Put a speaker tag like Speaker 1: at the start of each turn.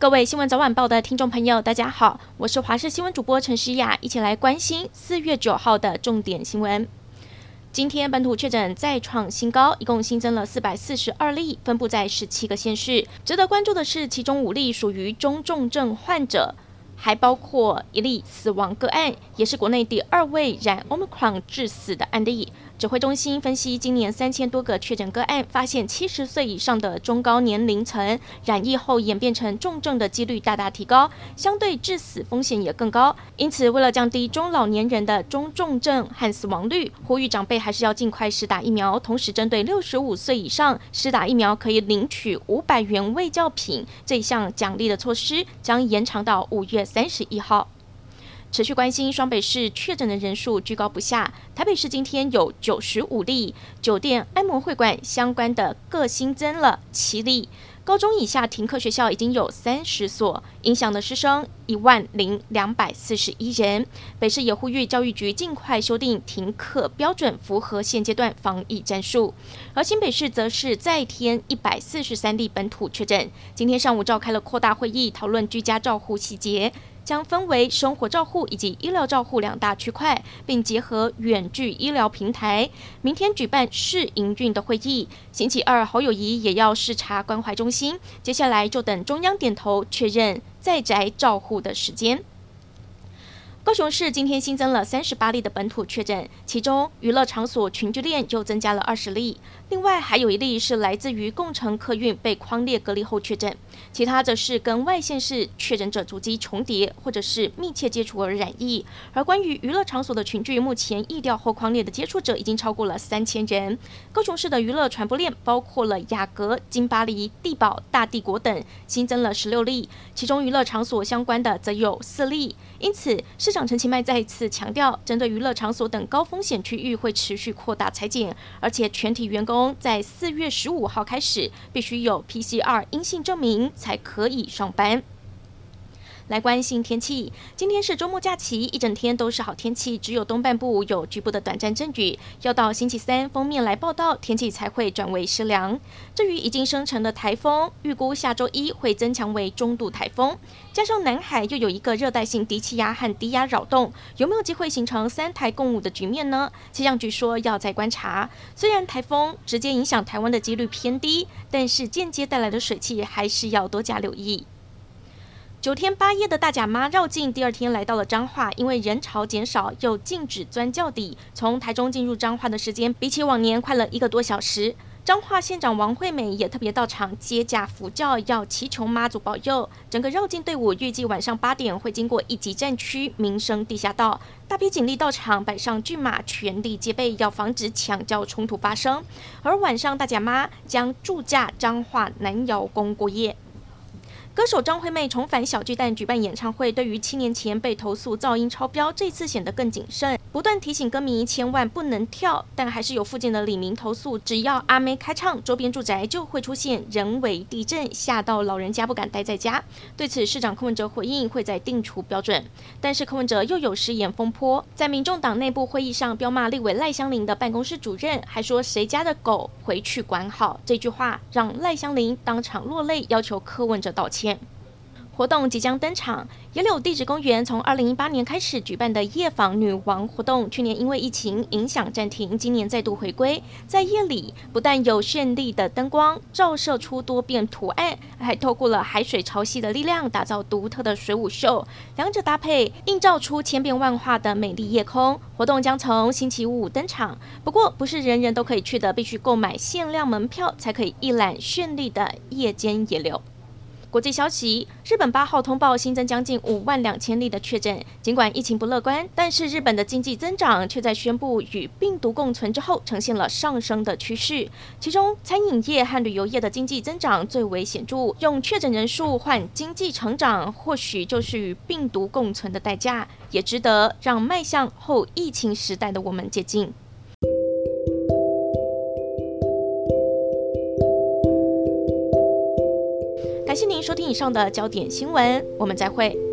Speaker 1: 各位新闻早晚报的听众朋友，大家好，我是华视新闻主播陈诗雅，一起来关心四月九号的重点新闻。今天本土确诊再创新高，一共新增了四百四十二例，分布在十七个县市。值得关注的是，其中五例属于中重症患者，还包括一例死亡个案，也是国内第二位染 Omicron 致死的案例。指挥中心分析，今年三千多个确诊个案，发现七十岁以上的中高年龄层染疫后演变成重症的几率大大提高，相对致死风险也更高。因此，为了降低中老年人的中重症和死亡率，呼吁长辈还是要尽快施打疫苗。同时，针对六十五岁以上施打疫苗可以领取五百元卫教品这一项奖励的措施，将延长到五月三十一号。持续关心双北市确诊的人数居高不下，台北市今天有九十五例，酒店、按摩会馆相关的各新增了七例，高中以下停课学校已经有三十所，影响的师生一万零两百四十一人。北市也呼吁教育局尽快修订停课标准，符合现阶段防疫战术。而新北市则是再添一百四十三例本土确诊，今天上午召开了扩大会议，讨论居家照护细节。将分为生活照护以及医疗照护两大区块，并结合远距医疗平台。明天举办试营运的会议，星期二侯友谊也要视察关怀中心。接下来就等中央点头确认在宅照护的时间。高雄市今天新增了三十八例的本土确诊，其中娱乐场所群聚链又增加了二十例，另外还有一例是来自于共乘客运被框列隔离后确诊，其他则是跟外县市确诊者足迹重叠或者是密切接触而染疫。而关于娱乐场所的群聚，目前疫调后框列的接触者已经超过了三千人。高雄市的娱乐传播链包括了雅阁、金巴黎、地堡、大帝国等，新增了十六例，其中娱乐场所相关的则有四例。因此，市长陈其迈再次强调，针对娱乐场所等高风险区域会持续扩大裁减，而且全体员工在四月十五号开始必须有 PCR 阴性证明才可以上班。来关心天气，今天是周末假期，一整天都是好天气，只有东半部有局部的短暂阵雨。要到星期三，封面来报道，天气才会转为湿凉。至于已经生成的台风，预估下周一会增强为中度台风，加上南海又有一个热带性低气压和低压扰动，有没有机会形成三台共舞的局面呢？气象局说要再观察。虽然台风直接影响台湾的几率偏低，但是间接带来的水汽还是要多加留意。九天八夜的大甲妈绕境，第二天来到了彰化，因为人潮减少，又禁止钻轿底，从台中进入彰化的时间比起往年快了一个多小时。彰化县长王惠美也特别到场接驾扶轿，要祈求妈祖保佑。整个绕境队伍预计晚上八点会经过一级战区民生地下道，大批警力到场，摆上骏马，全力戒备，要防止抢教冲突发生。而晚上大甲妈将驻驾彰化南瑶宫过夜。歌手张惠妹重返小巨蛋举办演唱会，对于七年前被投诉噪音超标，这次显得更谨慎，不断提醒歌迷千万不能跳。但还是有附近的李明投诉，只要阿妹开唱，周边住宅就会出现人为地震，吓到老人家不敢待在家。对此，市长柯文哲回应会再定出标准。但是柯文哲又有失言风波，在民众党内部会议上彪骂立委赖香伶的办公室主任，还说谁家的狗回去管好。这句话让赖香伶当场落泪，要求柯文哲道歉。活动即将登场，野柳地质公园从二零一八年开始举办的夜访女王活动，去年因为疫情影响暂停，今年再度回归。在夜里，不但有绚丽的灯光照射出多变图案，还透过了海水潮汐的力量，打造独特的水舞秀，两者搭配映照出千变万化的美丽夜空。活动将从星期五登场，不过不是人人都可以去的，必须购买限量门票才可以一览绚丽的夜间野柳。国际消息：日本八号通报新增将近五万两千例的确诊。尽管疫情不乐观，但是日本的经济增长却在宣布与病毒共存之后呈现了上升的趋势。其中，餐饮业和旅游业的经济增长最为显著。用确诊人数换经济成长，或许就是与病毒共存的代价，也值得让迈向后疫情时代的我们接近。谢您收听以上的焦点新闻，我们再会。